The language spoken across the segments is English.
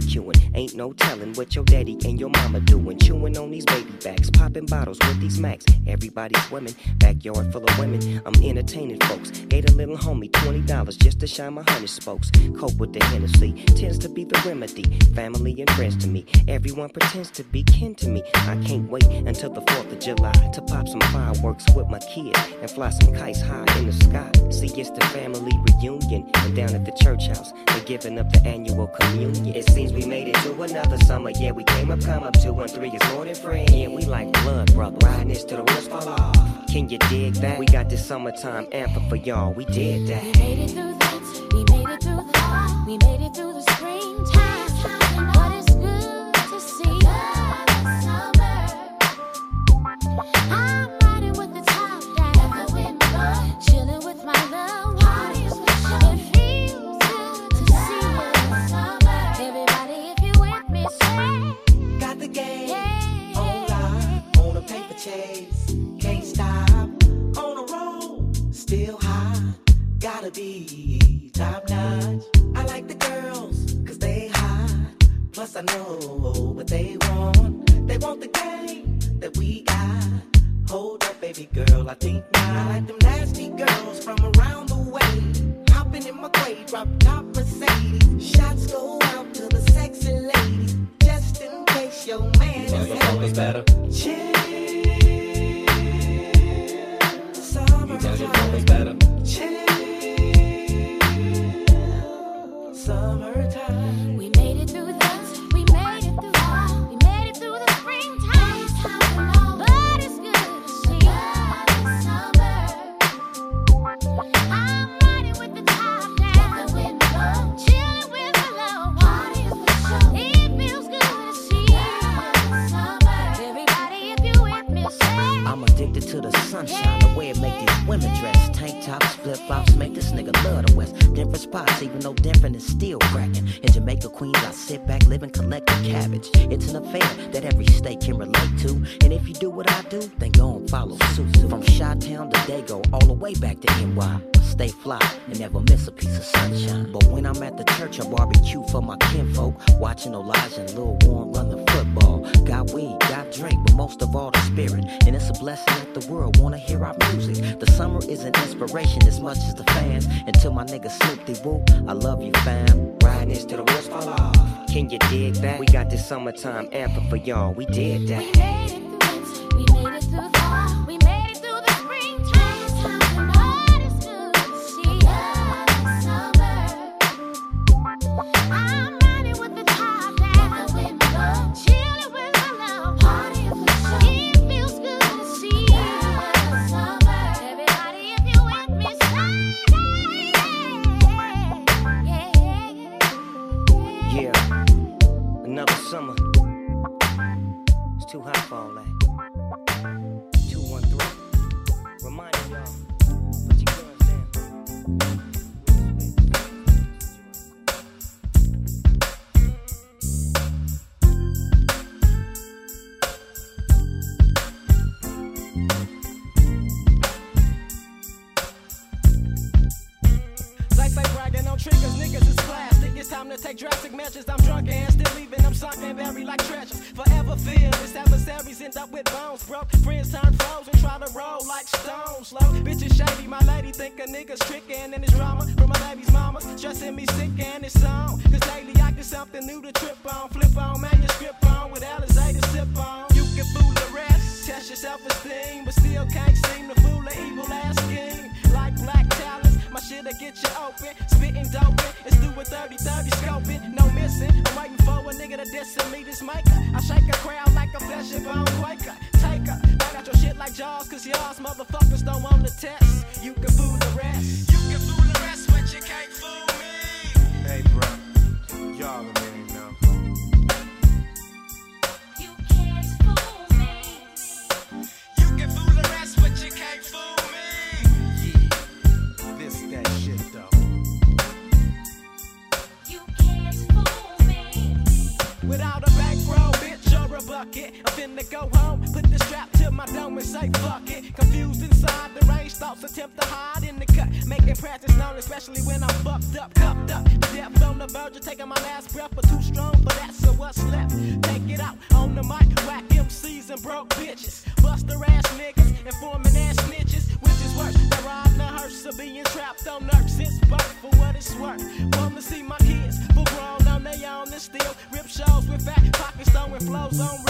Barbecuing. Ain't no telling what your daddy and your mama doing. Chewing on these baby backs, popping bottles with these max. Everybody's women, backyard full of women. I'm entertaining folks. Gave a little homie $20 just to shine my honey spokes. Cope with the Hennessy tends to be the remedy. Family and friends to me. Everyone pretends to be kin to me. I can't wait until the 4th of July to pop some fireworks with my kids and fly some kites high in the sky. See, it's the family reunion. And down at the church house, they're giving up the annual communion. It seems we made it to another summer. Yeah, we came up, come up. Two and three is more than friends. Yeah, we like blood, brother. Riding this till the wheels fall off. Can you dig that? We got this summertime anthem for y'all. We did that. We made it through that. We made it through the. We made it through Flip flops, make this nigga love the West. Different spots, even though different is still cracking. In Jamaica, Queens, I sit back, live and collect the cabbage. It's an affair that every state can relate to. And if you do what I do, then go and follow suit. From Chi Town to Dago, all the way back to NY. Stay fly and never miss a piece of sunshine. But when I'm at the church, I barbecue for my kinfolk. Watching Elijah and Lil Warren run the football. Got weed, got drink, but most of all the spirit. And it's a blessing that the world wanna hear our music. The summer is an inspiration as much as the fans. Until my nigga Snoop Woo, I love you, fam. Riding this till the wheels fall off. Can you dig that? We got this summertime anthem for y'all. We did that. We made it through test your self esteem, but still can't seem to fool the evil ass scheme. Like black talents, my shit'll get you open. Spitting dope, it's do a 30 30 scoping. No missing, I'm waiting for a nigga to diss and meet this maker. I shake a crowd like a flesh and bone quaker. Take her, back out your shit like jaws, cause y'all's motherfuckers don't want the test. You can fool the rest. You can fool the rest, but you can't fool me. Hey, bro, y'all flows on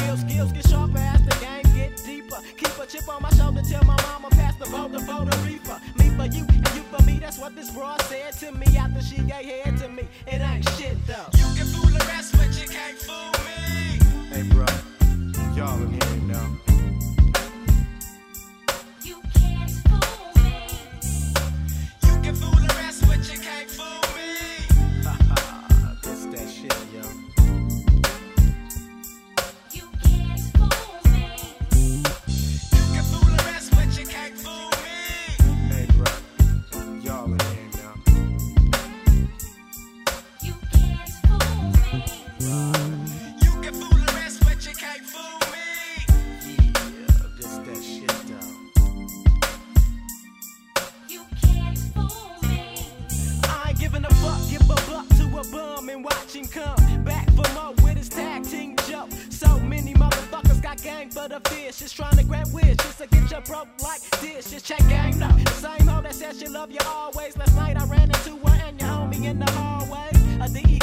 for just trying to grab wish, just to get you broke like this. Just check game now. The same hoe that said she love you always. Last night I ran into her and your homie in the hallway. A DE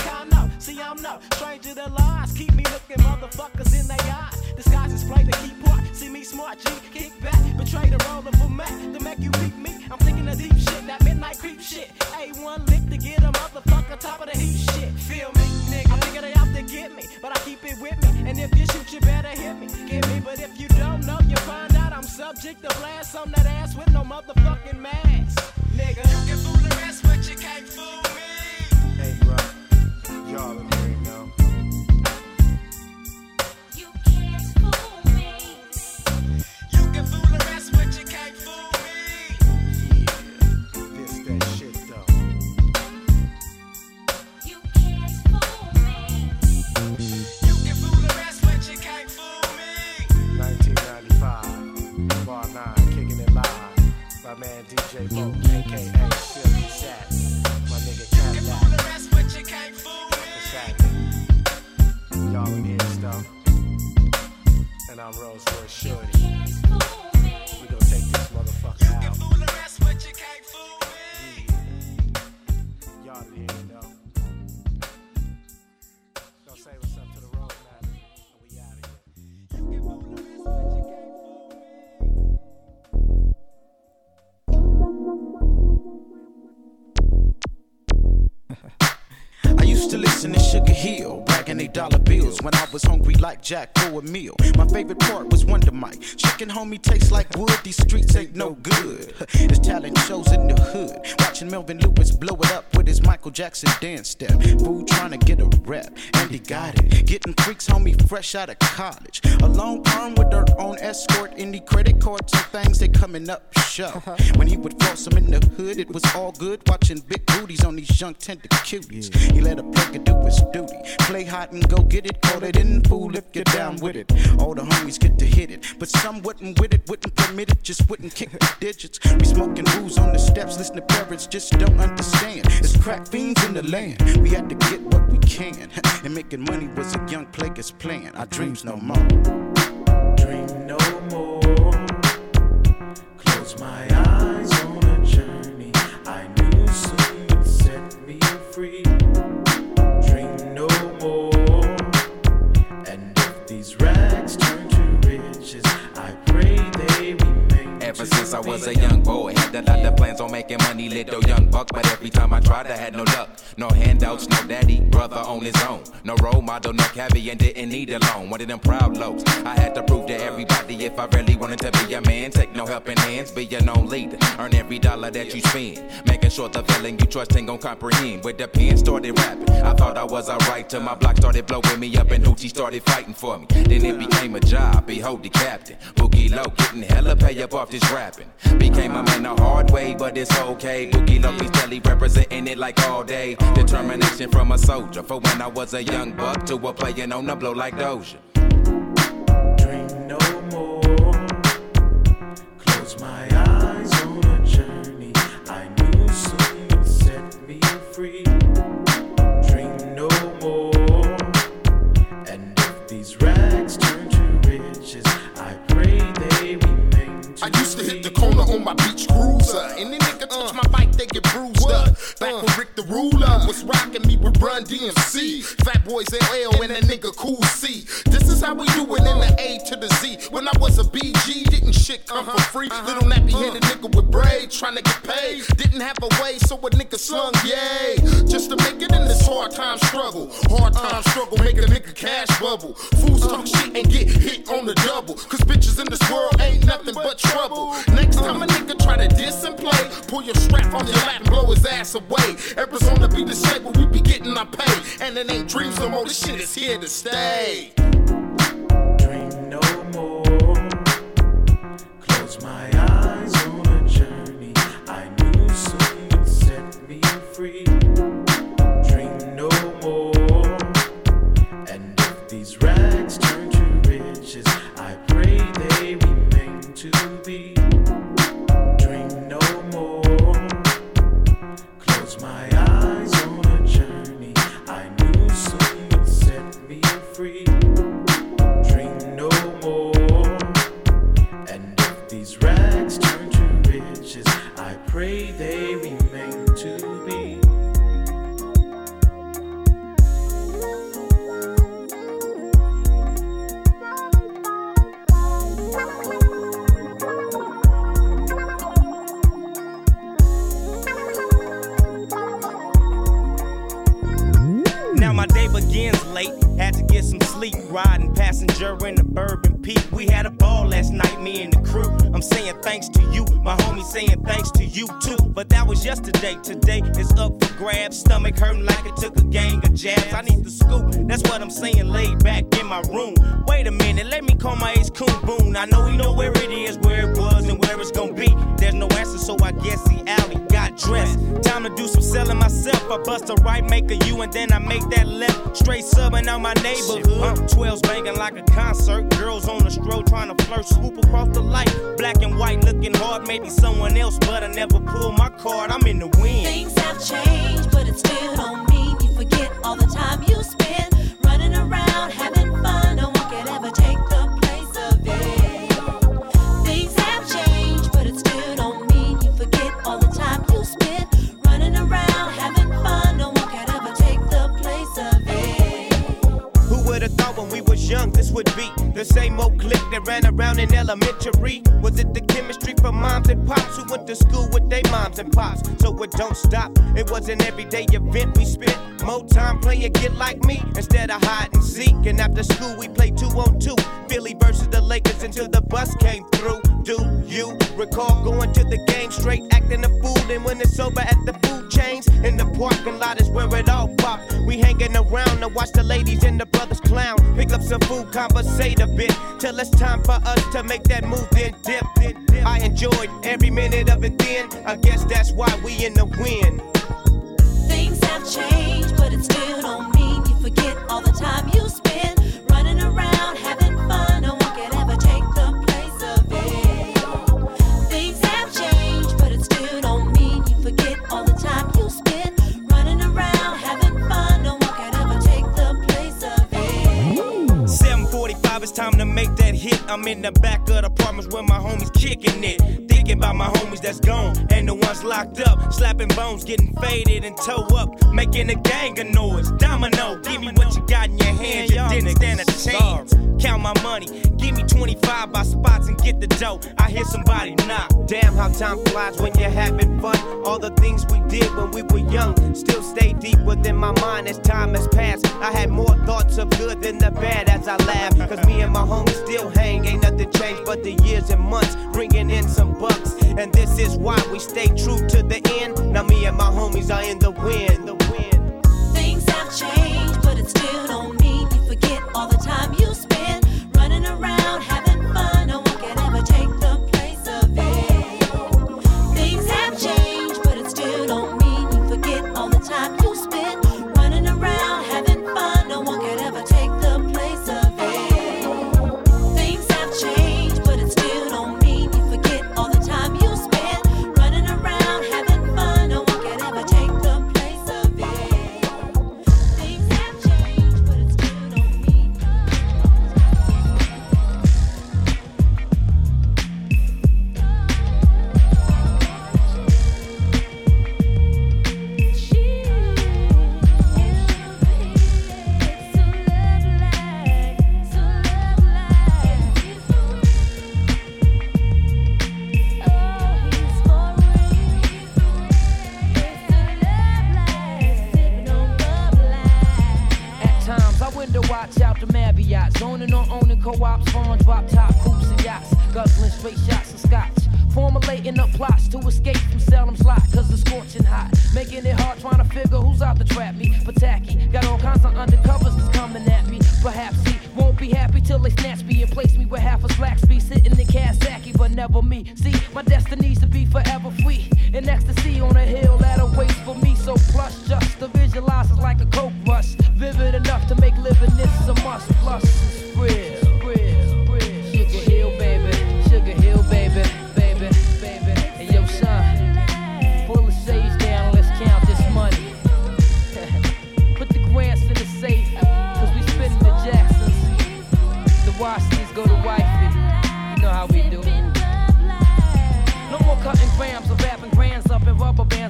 see I'm no stranger to lies. Keep me looking motherfuckers in their eyes. Disguises play the key part. See me smart G, kick back, betray the role of a Mac to make you beat me. I'm thinking of deep shit, Subject to blast on that ass with no motherfucking mask. Jack for a meal. My favorite part was Wonder Mike. Chicken homie tastes like wood, these streets ain't no good. His talent shows in the hood. Watching Melvin Lewis blow it up his Michael Jackson dance step. Fool trying to get a rep, and he got it. Getting freaks, homie, fresh out of college. A long term with her own escort, any credit cards and things, they coming up show. Uh-huh. When he would floss them in the hood, it was all good. Watching big booties on these young tender cuties. He let a player do his duty. Play hot and go get it. Call it in, fool, if you're down with it. All the homies get to hit it. But some wouldn't with it, wouldn't permit it, just wouldn't kick the digits. We smoking booze on the steps, listen to parents just don't understand. It's crack fiends in the land. We had to get what we can. And making money was a young player's plan. Our dreams no more. dream no more. Since I was a young boy, had a lot of plans on making money, little young buck. But every time I tried, I had no luck. No handouts, no daddy, brother on his own. No role model, no cabbie, and didn't need a loan. One of them proud lows. I had to prove to everybody if I really wanted to be a man. Take no helping hands, be your own leader. Earn every dollar that you spend. Making sure the villain you trust ain't gon' comprehend. With the pen started rapping, I thought I was alright till my block started blowing me up and Hoochie started fighting for me. Then it became a job, behold the captain. Boogie Low, getting hella pay up off this Became a man the hard way, but it's okay. Boogie Low, please tell he represent sitting it like all day. Determination from a soldier. For when I was a young buck to a playing on the blow like Doja. Dream beach cruiser. Any nigga touch my bike, they get bruised up. Back uh. when Rick the Ruler was rocking me with Run DMC. Fat Boys LL and that nigga Cool C. This is how we do it in the A to the Z. When I was a BG, didn't shit come for uh-huh. free. Uh-huh. Little nappy headed uh. nigga with braids trying to get paid. Didn't have a way, so a nigga slung yay. Just to make it in this hard time struggle. Hard time uh. struggle, make a nigga cash bubble. Fools talk shit and get hit on the double. Cause bitches in this world ain't nothing but trouble. Strap on your lap and blow his ass away. Arizona be the shape where we be getting our pay. And it ain't dreams no more, this shit is here to stay. Eyes on a journey myself. I bust a right, make a U, and then I make that left. Straight subbing out my neighborhood. 12's banging like a concert. Girls on the stroll trying to flirt, swoop across the light. Black and white looking hard, maybe someone else, but I never pull my card. I'm in the wind. Things have changed, but it still don't mean you forget all the time you spend running around having would be the same old clique that ran around in elementary? Was it the chemistry for moms and pops who went to school with their moms and pops? So it don't stop. It was an everyday event we spent more time playing get like me instead of hide and seek. And after school we played two on two, Philly versus the Lakers until the bus came through. Do you recall going to the game straight acting a fool? And when it's over at the food chains in the parking lot is where it all popped. We hanging around to watch the ladies and the brothers clown. Pick up some food, conversate a bit till it's time for us to make that move. Then dip. I enjoyed every minute of it. Then I guess that's why we in the win. Things have changed, but it still don't mean you forget all the I'm in the back of the apartments where my homies kicking it. Thinking about my homies that's gone and the ones locked up. Slapping bones, getting faded and toe up. Making a gang of noise. Domino, give me what you got in your hand. You didn't stand a chance. Count my money. Give me 25 by spots and get the dough. I hear somebody knock. Damn, how time flies when you're having fun. All the things we did when we were young still stay deep within my mind as time has passed. I had more thoughts of good than the bad as I laugh. Cause me and my homies still hang. Ain't nothing changed but the years and months bringing in some bucks. And this is why we stay true to the end. Now me and my homies are in the wind. The wind. Things have changed, but it still don't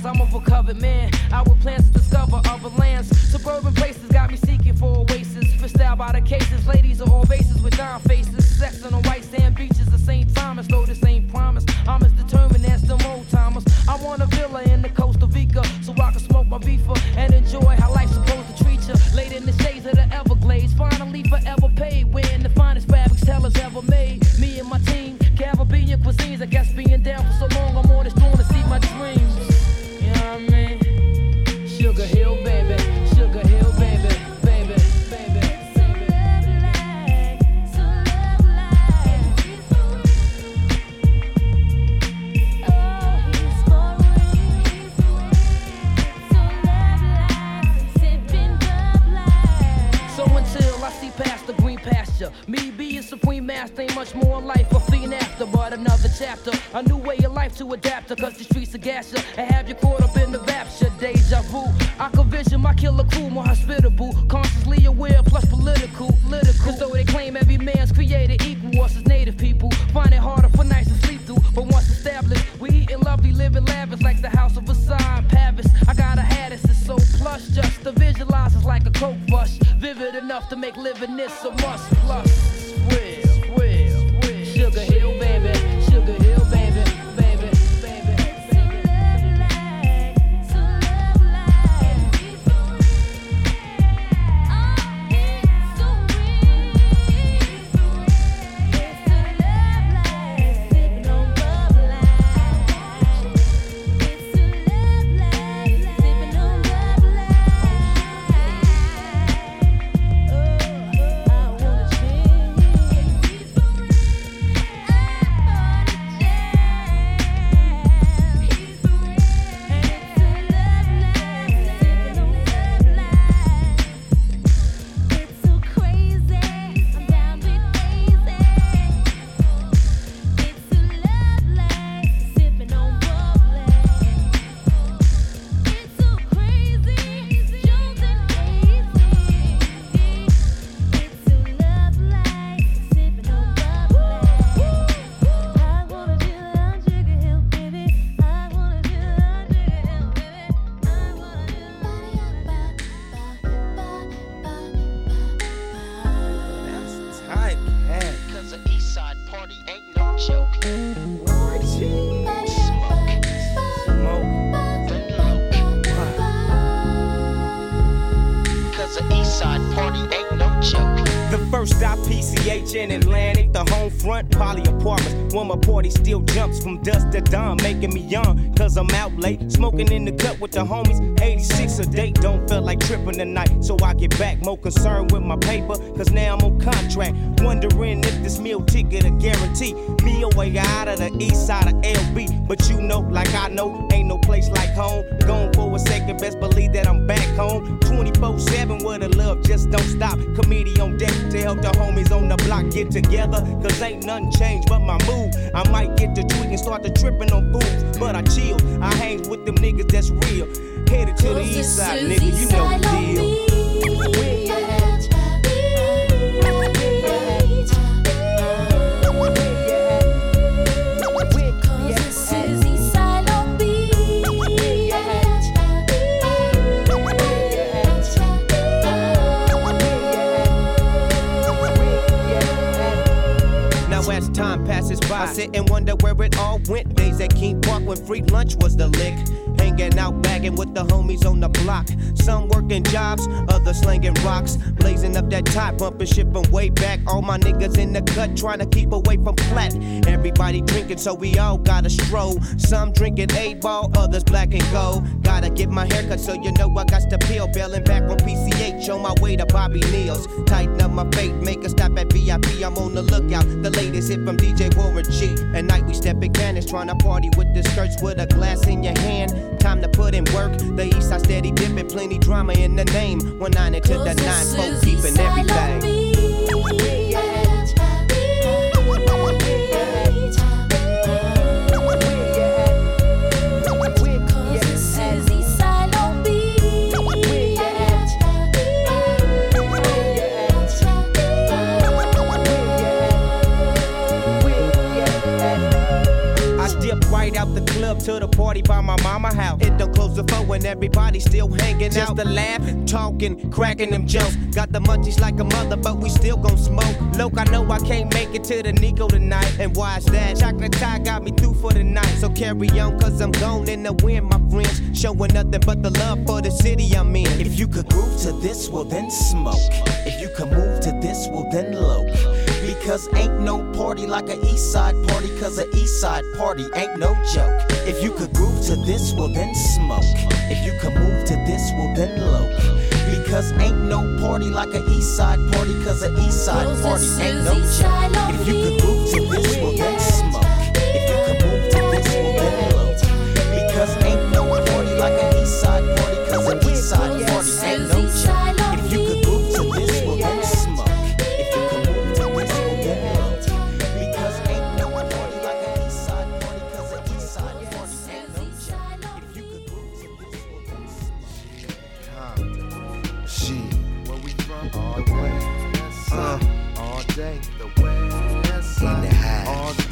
I'm a recovered man. I with plans to discover other lands. Suburban places got me seeking for oasis. Fished out by the cases. Ladies are all races with dime faces. Sex on the white me being supreme master ain't much more life. A fiend after, but another chapter. A new way of life to adapt to, cause the streets are gas ya and have you caught up in the rapture. Deja vu. I can vision my killer crew more hospitable, consciously aware, plus political. political. Cause though they claim every man's created equal, us as native people find it harder for nights to sleep. But once established, we eating lovely, living lavish like the house of Versailles in Paris. I got a hat, it's so plush, just to visualize it's like a coke rush. Vivid enough to make living this a must. Plus, real, real, real. Sugar Hill, baby. Sugar Hill. Baby, poly apartments. When my party still jumps from dusk to dawn, making me young. Cause I'm out late, smoking in the cut with the homies. 86 a date, don't feel like tripping tonight. So I get back, more concerned with my paper. Cause now I'm on contract. Wondering if this meal ticket a guarantee. Me away out of the east side of LB. But you know, like I know, ain't no place like home. Gone for a second, best believe that I'm back home. 24 7 where the love just don't stop. Committee on deck to help the homies on the block get together. Cause ain't nothing changed but my mood. I might get to tweaking, start to tripping on fools. But I chill, I hang with them niggas that's real. Headed to the east side, nigga, you know the deal. Sit and wonder where it all went. Days at King Park when free lunch was the lick. Hanging out, bagging with the homies on the block. Some working jobs, others slinging rocks. Blazing up that top, bumping shit from way back. All my niggas in the cut, trying to keep away from flat. Everybody drinking, so we all gotta stroll. Some drinking eight ball, others black and gold. Gotta get my haircut, so you know I got to peel. Bailing back on PCH, on my way to Bobby Neal's. Tighten up my fate, make a stop at VIP. I'm on the lookout. The latest hit from DJ Warren G. At night we step in cannons, trying to party with the skirts with a glass in your hand. Time to put in work. The east side steady dipping, plenty drama in the name. One nine into the nine, folk keeping everything. Right out the club to the party by my mama house. It don't close the phone when everybody still hanging out. Just a laughing, talking, cracking them jokes. Got the munchies like a mother, but we still gon' smoke. Look, I know I can't make it to the Nico tonight. And why is that? Chocolate tie got me through for the night. So carry on, cause I'm gone in the wind, my friends. Showing nothing but the love for the city I'm in. If you could groove to this, well then smoke. If you could move to this, well then loke. Because ain't no party like a east side party, cause a east side party ain't no joke. If you could groove to this, well then smoke. If you could move to this, well then loke. Because ain't no party like a east side party, cause a east side party ain't no joke. If you could groove to this, well then smoke.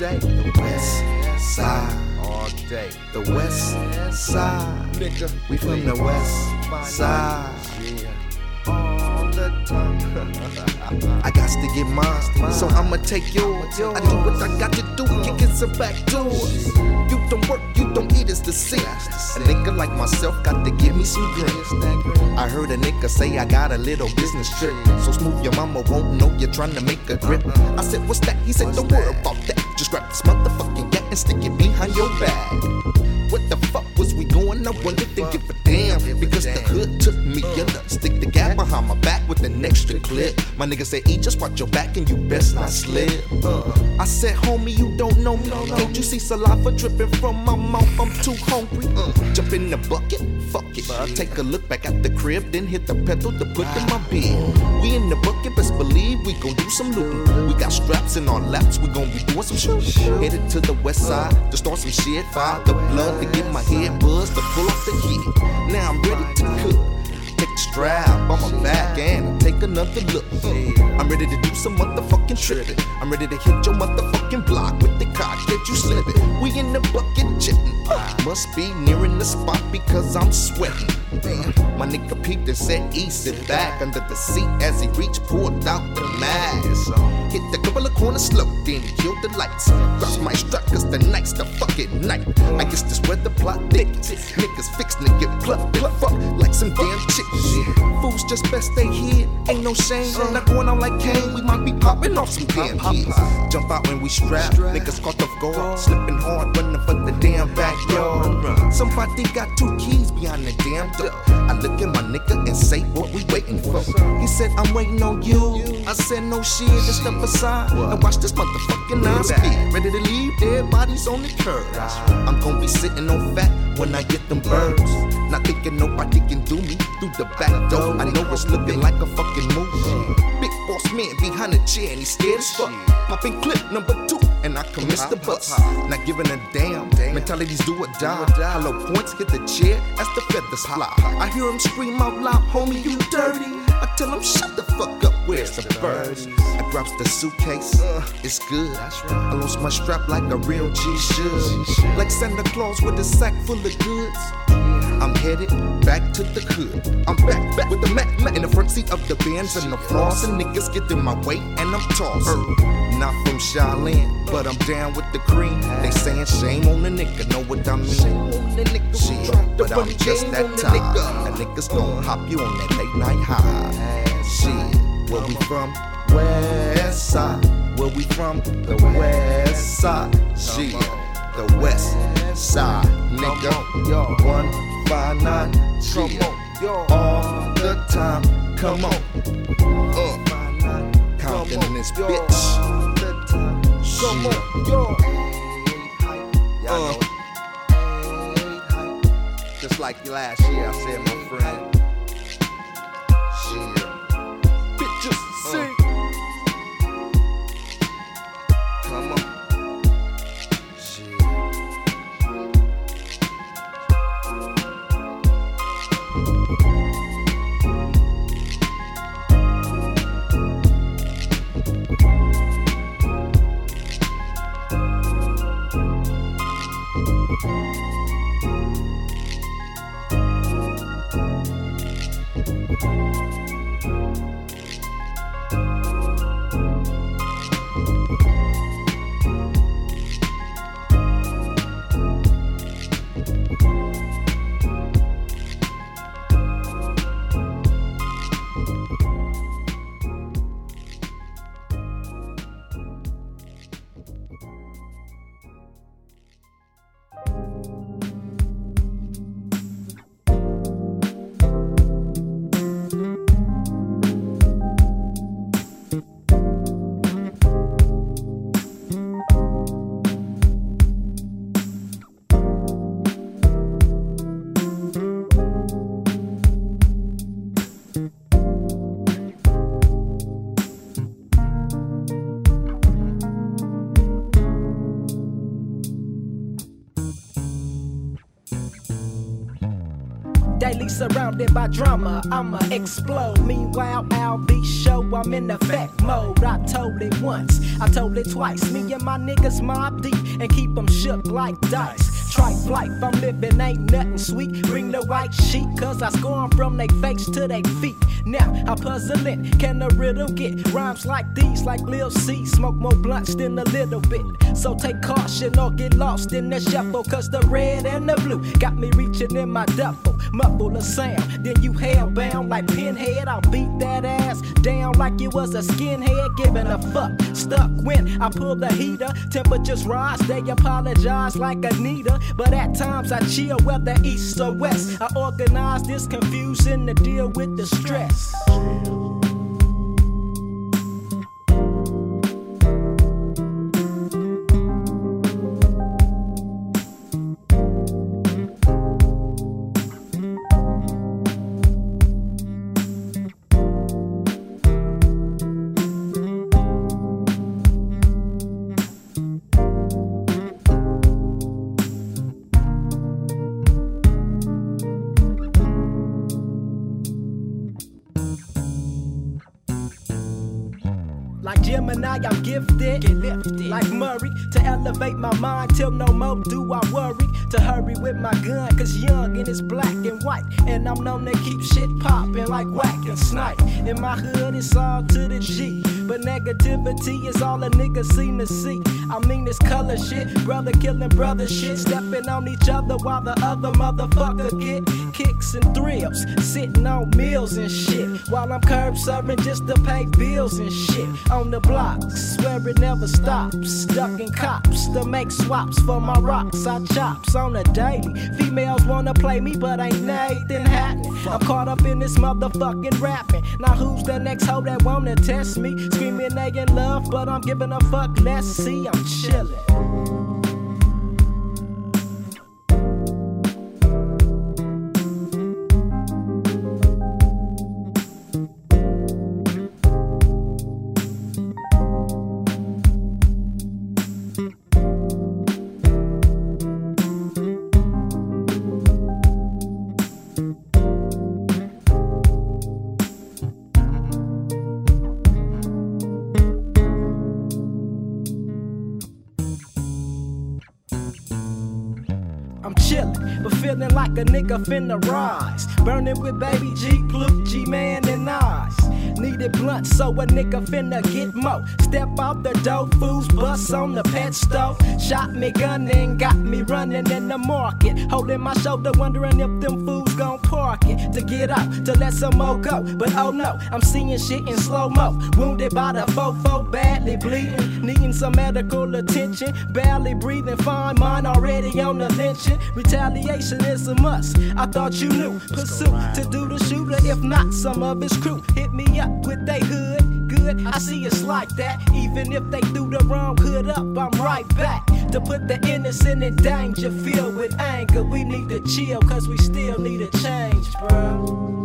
Day. The west side. All day. The west side. Nigga. We from the west side. Yeah. All the time. I got to get mine, so I'ma take yours. I do what I got to do, kicking some back doors. You don't work, you don't eat, it's the sin. A nigga like myself got to give me some green. I heard a nigga say I got a little business trip. So smooth your mama won't know you're trying to make a grip. I said, What's that? He said, Don't worry about that. Just grab this motherfucking gat and stick it behind your back. What the fuck was we going? I wonder, didn't give a damn. Because the hood took me under. Stick the gap behind my back with an extra clip. My nigga said, E, just watch your back and you best not slip. Uh, I said, homie, you don't know me. Can't you see saliva dripping from my mouth? I'm too hungry. Uh, jump in the bucket, fuck Take a look back at the crib, then hit the pedal to put in my bed. We in the bucket, best believe we gon' do some looting. We got straps in our laps, we gon' be doing some shit. Headed to the west side to start some shit. Fire the blood to get my head buzzed to pull off the heat. Now I'm ready to cook. Take the strap on my back and take another look. I'm ready to do some motherfucking tripping. I'm ready to hit your motherfucking block with the cock that you slipping. We in the bucket chitting. Uh, must be nearing the spot because I'm sweating. Damn, my nigga peeped and said, E, sit back under the seat as he reached, pulled out the mask. Hit the couple of corners slow, then he killed the lights. Drops my strap cause the night's the fucking night. I guess this where the plot thickens. Niggas fixin' to get plucked, plucked, fuck like some damn chickens. Fools just best stay here, ain't no shame. Not going out like Kane, we might be popping off some damn kids. Jump out when we strap, niggas caught off guard, slipping hard, running for the damn backyard. Somebody got two keys behind the damn door. I look at my nigga and say, What we waiting for? He said, I'm waiting on you. I said, No shit, just step aside and watch this motherfucking nine speed. Ready to leave, dead bodies on the curb. I'm gonna be sitting on fat when I get them birds. Not thinking nobody can do me through the back door. I know it's looking like a fucking movie. Big boss man behind the chair and he's scared as fuck. Popping clip number two and I commence the bus. Not giving a damn. Mentalities do or die. Hollow points hit the chair as the feathers fly. I hear him scream out loud, homie, you dirty. I tell him, shut the fuck up, where's the birds? I grabs the suitcase, it's good. I lost my strap like a real G should. Like Santa Claus with a sack full of goods. I'm headed back to the hood. I'm back, back with the Mac, Mac in the front seat of the Benz and the floss. And niggas get in my way and I'm tossed. Not from Shaolin, but I'm down with the cream. They saying shame on the nigga, know what I mean? Shit, but I'm just that type. A niggas gon' hop you on that late night high. Shit, where we from? West side. Where we from? The west side. Shit, the west side, nigga. One five nine. Shit, all the time. Come on. Uh, Compton in this bitch. Come on, yo. Uh, just like last year, I said, my friend. Shit. Bitches, see. Come Daily by drama, I'ma explode. Meanwhile, I'll be show I'm in effect mode. I told it once, I told it twice. Me and my niggas mob deep and keep them shook like dice. Tripe life, I'm living, ain't nothing sweet. Bring the white sheet, cause I score from they face to they feet. Now I'm puzzling, can the riddle get rhymes like these, like Lil C? Smoke more blunts than a little bit. So take caution or get lost in the shuffle, cause the red and the blue got me reaching in my duffel. Muffle a sound, then you hellbound like pinhead. I'll beat that ass down like it was a skinhead, giving a fuck. Stuck when I pull the heater, temperatures rise, they apologize like Anita. But at times I chill, whether east or west. I organize this confusion to deal with the stress. Gifted. Get lifted. Like Murray, to elevate my mind till no more do I worry. To hurry with my gun, cause young and it's black and white. And I'm known to keep shit poppin' like whack and snipe. In my hood, it's all to the G. But negativity is all a nigga seem to see. I mean, this color shit, brother killing brother shit. Stepping on each other while the other motherfucker get kicks and thrills. Sitting on meals and shit. While I'm curb serving just to pay bills and shit. On the blocks, swear it never stops. Ducking cops to make swaps for my rocks. I chops on a daily. Females wanna play me, but ain't nothing happening. I'm caught up in this motherfucking rapping. Now who's the next hoe that wanna test me? Screaming they in love, but I'm giving a fuck. Let's see, Chillin'. Like a nigga finna rise. Burning with baby G, Pluke, G Man, and eyes. Needed blunt, so a nigga finna get mo. Step out the dope, fools bust on the pet stove. Shot me gun and got me running in the market. Holding my shoulder, wondering if them fools gon' park it. To get up, to let some more go. But oh no, I'm seeing shit in slow mo. Wounded by the fofo, badly bleeding. Needing some medical attention. Barely breathing fine, mine already on the lynching. Retaliation is a must. I thought you knew. Pursue to do the shooter, if not some of his crew. Hit me up with they hood. Good, I see it's like that. Even if they do the wrong hood up, I'm right back. To put the innocent in danger, filled with anger. We need to chill, cause we still need a change, bro.